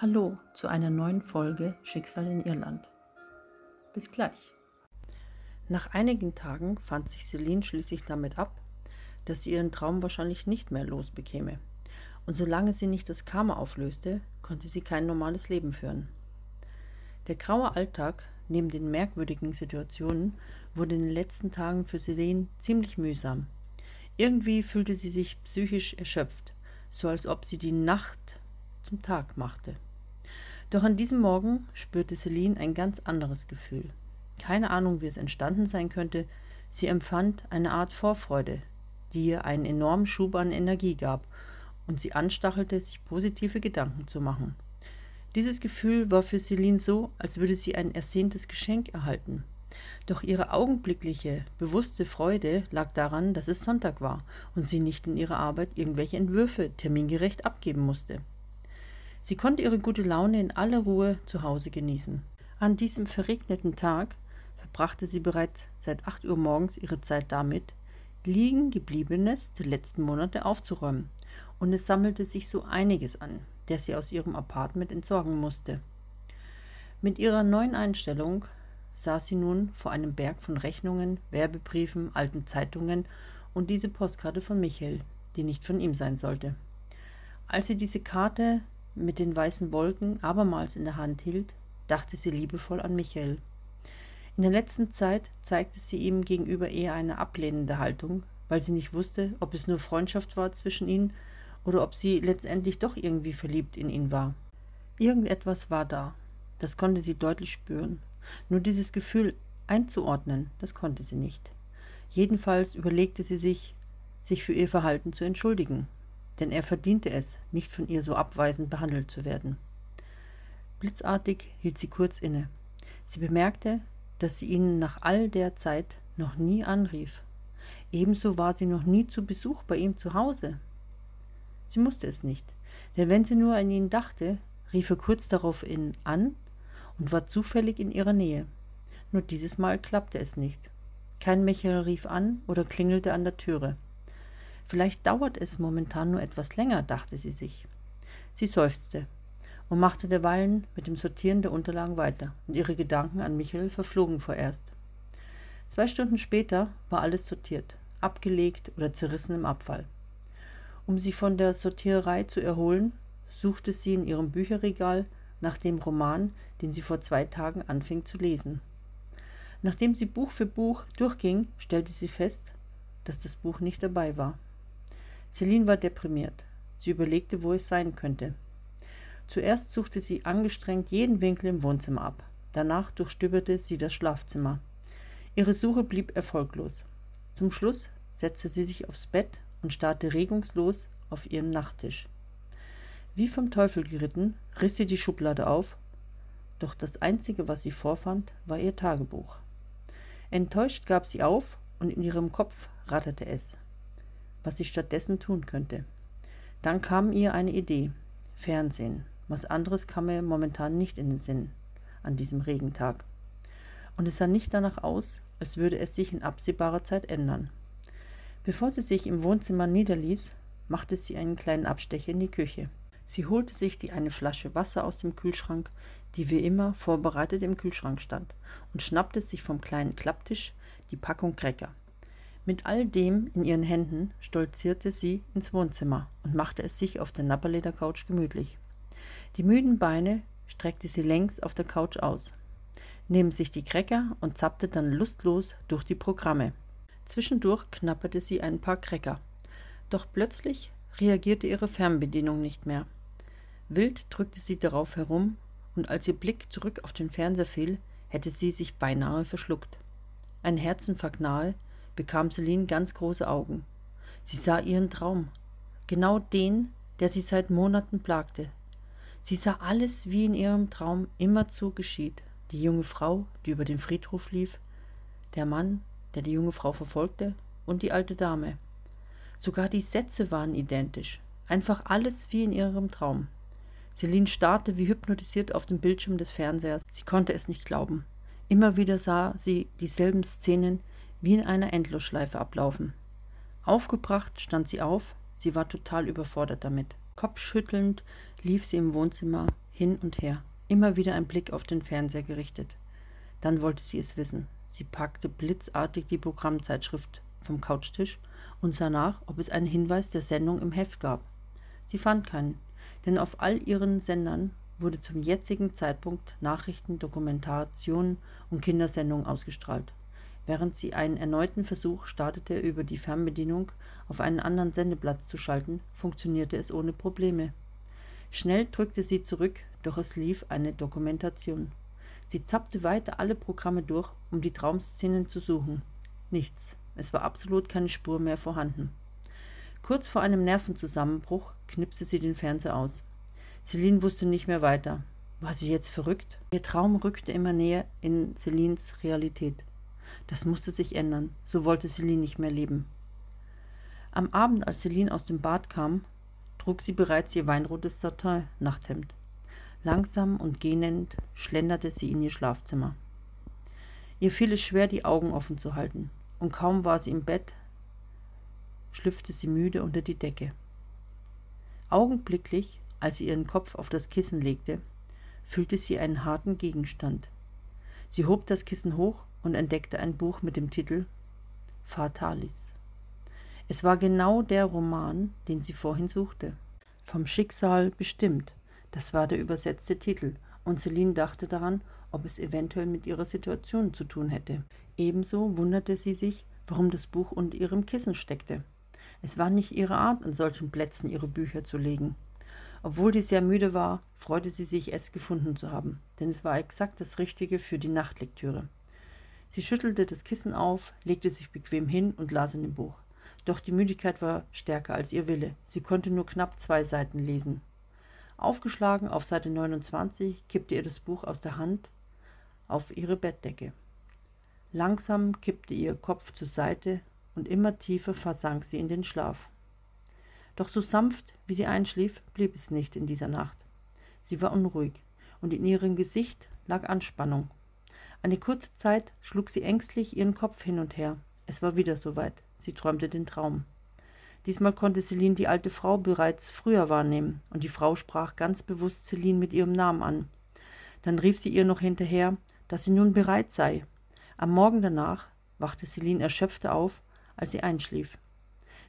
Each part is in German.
Hallo zu einer neuen Folge Schicksal in Irland. Bis gleich. Nach einigen Tagen fand sich Celine schließlich damit ab, dass sie ihren Traum wahrscheinlich nicht mehr losbekäme. Und solange sie nicht das Karma auflöste, konnte sie kein normales Leben führen. Der graue Alltag neben den merkwürdigen Situationen wurde in den letzten Tagen für Celine ziemlich mühsam. Irgendwie fühlte sie sich psychisch erschöpft, so als ob sie die Nacht zum Tag machte. Doch an diesem Morgen spürte Celine ein ganz anderes Gefühl. Keine Ahnung, wie es entstanden sein könnte, sie empfand eine Art Vorfreude, die ihr einen enormen Schub an Energie gab und sie anstachelte, sich positive Gedanken zu machen. Dieses Gefühl war für Celine so, als würde sie ein ersehntes Geschenk erhalten. Doch ihre augenblickliche, bewusste Freude lag daran, dass es Sonntag war und sie nicht in ihrer Arbeit irgendwelche Entwürfe termingerecht abgeben musste. Sie konnte ihre gute Laune in aller Ruhe zu Hause genießen. An diesem verregneten Tag verbrachte sie bereits seit acht Uhr morgens ihre Zeit damit, liegen gebliebenes der letzten Monate aufzuräumen, und es sammelte sich so einiges an, der sie aus ihrem Apartment entsorgen musste. Mit ihrer neuen Einstellung saß sie nun vor einem Berg von Rechnungen, Werbebriefen, alten Zeitungen und diese Postkarte von Michael, die nicht von ihm sein sollte. Als sie diese Karte mit den weißen Wolken abermals in der Hand hielt, dachte sie liebevoll an Michael. In der letzten Zeit zeigte sie ihm gegenüber eher eine ablehnende Haltung, weil sie nicht wusste, ob es nur Freundschaft war zwischen ihnen oder ob sie letztendlich doch irgendwie verliebt in ihn war. Irgendetwas war da, das konnte sie deutlich spüren. Nur dieses Gefühl einzuordnen, das konnte sie nicht. Jedenfalls überlegte sie sich, sich für ihr Verhalten zu entschuldigen, denn er verdiente es, nicht von ihr so abweisend behandelt zu werden. Blitzartig hielt sie kurz inne. Sie bemerkte, dass sie ihn nach all der Zeit noch nie anrief. Ebenso war sie noch nie zu Besuch bei ihm zu Hause. Sie musste es nicht, denn wenn sie nur an ihn dachte, rief er kurz darauf ihn an und war zufällig in ihrer Nähe. Nur dieses Mal klappte es nicht. Kein Michael rief an oder klingelte an der Türe. Vielleicht dauert es momentan nur etwas länger, dachte sie sich. Sie seufzte und machte derweilen mit dem Sortieren der Unterlagen weiter, und ihre Gedanken an Michael verflogen vorerst. Zwei Stunden später war alles sortiert, abgelegt oder zerrissen im Abfall. Um sie von der Sortiererei zu erholen, suchte sie in ihrem Bücherregal nach dem Roman, den sie vor zwei Tagen anfing zu lesen. Nachdem sie Buch für Buch durchging, stellte sie fest, dass das Buch nicht dabei war. Celine war deprimiert. Sie überlegte, wo es sein könnte. Zuerst suchte sie angestrengt jeden Winkel im Wohnzimmer ab. Danach durchstöberte sie das Schlafzimmer. Ihre Suche blieb erfolglos. Zum Schluss setzte sie sich aufs Bett und starrte regungslos auf ihren Nachttisch. Wie vom Teufel geritten, riss sie die Schublade auf, doch das Einzige, was sie vorfand, war ihr Tagebuch. Enttäuscht gab sie auf und in ihrem Kopf ratterte es was sie stattdessen tun könnte. Dann kam ihr eine Idee. Fernsehen. Was anderes kam mir momentan nicht in den Sinn an diesem Regentag. Und es sah nicht danach aus, als würde es sich in absehbarer Zeit ändern. Bevor sie sich im Wohnzimmer niederließ, machte sie einen kleinen Abstecher in die Küche. Sie holte sich die eine Flasche Wasser aus dem Kühlschrank, die wie immer vorbereitet im Kühlschrank stand, und schnappte sich vom kleinen Klapptisch die Packung Cracker. Mit all dem in ihren Händen stolzierte sie ins Wohnzimmer und machte es sich auf der Napperledercouch gemütlich. Die müden Beine streckte sie längs auf der Couch aus, neben sich die Cracker und zappte dann lustlos durch die Programme. Zwischendurch knapperte sie ein paar Cracker. Doch plötzlich reagierte ihre Fernbedienung nicht mehr. Wild drückte sie darauf herum, und als ihr Blick zurück auf den Fernseher fiel, hätte sie sich beinahe verschluckt. Ein Herzinfarkt nahe bekam Celine ganz große Augen. Sie sah ihren Traum, genau den, der sie seit Monaten plagte. Sie sah alles, wie in ihrem Traum immerzu geschieht. Die junge Frau, die über den Friedhof lief, der Mann, der die junge Frau verfolgte, und die alte Dame. Sogar die Sätze waren identisch, einfach alles wie in ihrem Traum. Celine starrte wie hypnotisiert auf den Bildschirm des Fernsehers. Sie konnte es nicht glauben. Immer wieder sah sie dieselben Szenen, wie in einer Endlosschleife ablaufen. Aufgebracht stand sie auf, sie war total überfordert damit. Kopfschüttelnd lief sie im Wohnzimmer hin und her, immer wieder ein Blick auf den Fernseher gerichtet. Dann wollte sie es wissen. Sie packte blitzartig die Programmzeitschrift vom Couchtisch und sah nach, ob es einen Hinweis der Sendung im Heft gab. Sie fand keinen, denn auf all ihren Sendern wurde zum jetzigen Zeitpunkt Nachrichten, Dokumentationen und Kindersendungen ausgestrahlt. Während sie einen erneuten Versuch startete, über die Fernbedienung auf einen anderen Sendeplatz zu schalten, funktionierte es ohne Probleme. Schnell drückte sie zurück, doch es lief eine Dokumentation. Sie zappte weiter alle Programme durch, um die Traumszenen zu suchen. Nichts. Es war absolut keine Spur mehr vorhanden. Kurz vor einem Nervenzusammenbruch knipste sie den Fernseher aus. Celine wusste nicht mehr weiter. War sie jetzt verrückt? Ihr Traum rückte immer näher in Celines Realität. Das musste sich ändern. So wollte Celine nicht mehr leben. Am Abend, als Celine aus dem Bad kam, trug sie bereits ihr weinrotes Satin-Nachthemd. Langsam und gähnend schlenderte sie in ihr Schlafzimmer. Ihr fiel es schwer, die Augen offen zu halten, und kaum war sie im Bett, schlüpfte sie müde unter die Decke. Augenblicklich als sie ihren Kopf auf das Kissen legte, fühlte sie einen harten Gegenstand. Sie hob das Kissen hoch und entdeckte ein Buch mit dem Titel Fatalis. Es war genau der Roman, den sie vorhin suchte. Vom Schicksal bestimmt, das war der übersetzte Titel, und Celine dachte daran, ob es eventuell mit ihrer Situation zu tun hätte. Ebenso wunderte sie sich, warum das Buch unter ihrem Kissen steckte. Es war nicht ihre Art, an solchen Plätzen ihre Bücher zu legen. Obwohl sie sehr müde war, freute sie sich, es gefunden zu haben, denn es war exakt das Richtige für die Nachtlektüre. Sie schüttelte das Kissen auf, legte sich bequem hin und las in dem Buch. Doch die Müdigkeit war stärker als ihr Wille. Sie konnte nur knapp zwei Seiten lesen. Aufgeschlagen auf Seite 29 kippte ihr das Buch aus der Hand auf ihre Bettdecke. Langsam kippte ihr Kopf zur Seite und immer tiefer versank sie in den Schlaf. Doch so sanft, wie sie einschlief, blieb es nicht in dieser Nacht. Sie war unruhig, und in ihrem Gesicht lag Anspannung. Eine kurze Zeit schlug sie ängstlich ihren Kopf hin und her. Es war wieder soweit. Sie träumte den Traum. Diesmal konnte Celine die alte Frau bereits früher wahrnehmen, und die Frau sprach ganz bewusst Celine mit ihrem Namen an. Dann rief sie ihr noch hinterher, dass sie nun bereit sei. Am Morgen danach wachte Celine erschöpfter auf, als sie einschlief.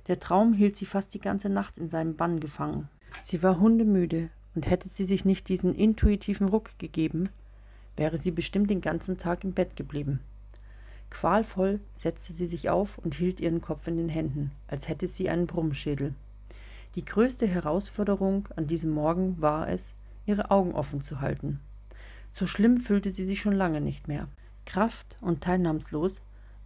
Der Traum hielt sie fast die ganze Nacht in seinem Bann gefangen. Sie war hundemüde, und hätte sie sich nicht diesen intuitiven Ruck gegeben, wäre sie bestimmt den ganzen Tag im Bett geblieben. Qualvoll setzte sie sich auf und hielt ihren Kopf in den Händen, als hätte sie einen Brummschädel. Die größte Herausforderung an diesem Morgen war es, ihre Augen offen zu halten. So schlimm fühlte sie sich schon lange nicht mehr. Kraft und teilnahmslos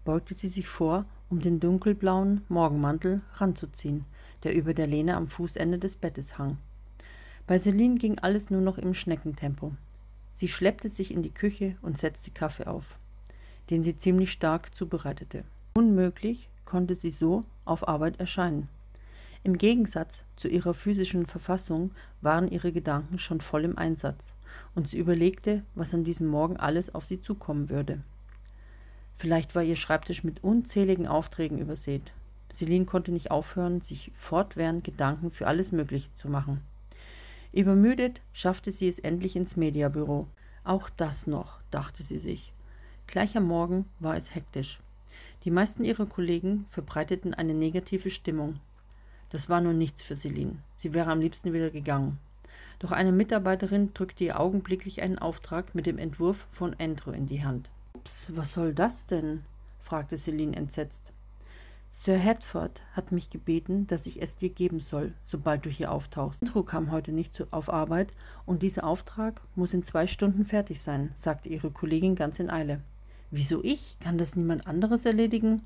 beugte sie sich vor um den dunkelblauen Morgenmantel ranzuziehen, der über der Lehne am Fußende des Bettes hang. Bei Celine ging alles nur noch im Schneckentempo. Sie schleppte sich in die Küche und setzte Kaffee auf, den sie ziemlich stark zubereitete. Unmöglich konnte sie so auf Arbeit erscheinen. Im Gegensatz zu ihrer physischen Verfassung waren ihre Gedanken schon voll im Einsatz, und sie überlegte, was an diesem Morgen alles auf sie zukommen würde. Vielleicht war ihr Schreibtisch mit unzähligen Aufträgen übersät. Celine konnte nicht aufhören, sich fortwährend Gedanken für alles Mögliche zu machen. Übermüdet schaffte sie es endlich ins Mediabüro. Auch das noch, dachte sie sich. Gleich am Morgen war es hektisch. Die meisten ihrer Kollegen verbreiteten eine negative Stimmung. Das war nun nichts für Celine. Sie wäre am liebsten wieder gegangen. Doch eine Mitarbeiterin drückte ihr augenblicklich einen Auftrag mit dem Entwurf von Andrew in die Hand. Ups, was soll das denn? fragte Celine entsetzt. Sir Hedford hat mich gebeten, dass ich es dir geben soll, sobald du hier auftauchst. Andrew kam heute nicht auf Arbeit und dieser Auftrag muss in zwei Stunden fertig sein, sagte ihre Kollegin ganz in Eile. Wieso ich? Kann das niemand anderes erledigen?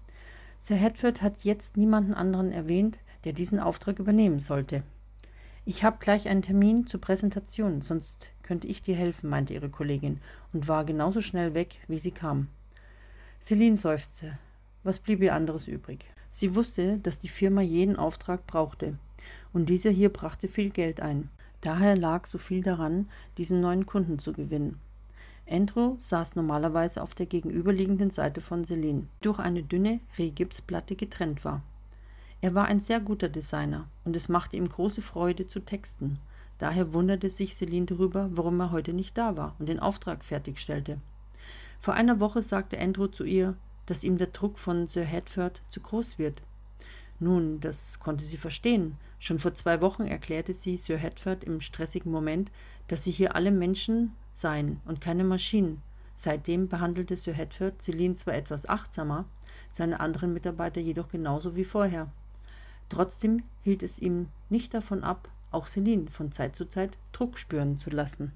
Sir Hedford hat jetzt niemanden anderen erwähnt, der diesen Auftrag übernehmen sollte. Ich habe gleich einen Termin zur Präsentation, sonst könnte ich dir helfen, meinte ihre Kollegin und war genauso schnell weg, wie sie kam. Celine seufzte. Was blieb ihr anderes übrig? Sie wusste, dass die Firma jeden Auftrag brauchte, und dieser hier brachte viel Geld ein. Daher lag so viel daran, diesen neuen Kunden zu gewinnen. Andrew saß normalerweise auf der gegenüberliegenden Seite von Celine, durch eine dünne Rehgipsplatte getrennt war. Er war ein sehr guter Designer und es machte ihm große Freude zu texten. Daher wunderte sich Celine darüber, warum er heute nicht da war und den Auftrag fertigstellte. Vor einer Woche sagte Andrew zu ihr, dass ihm der Druck von Sir Hedford zu groß wird. Nun, das konnte sie verstehen. Schon vor zwei Wochen erklärte sie Sir Hedford im stressigen Moment, dass sie hier alle Menschen seien und keine Maschinen. Seitdem behandelte Sir Hedford Celine zwar etwas achtsamer, seine anderen Mitarbeiter jedoch genauso wie vorher. Trotzdem hielt es ihm nicht davon ab, auch Celine von Zeit zu Zeit Druck spüren zu lassen.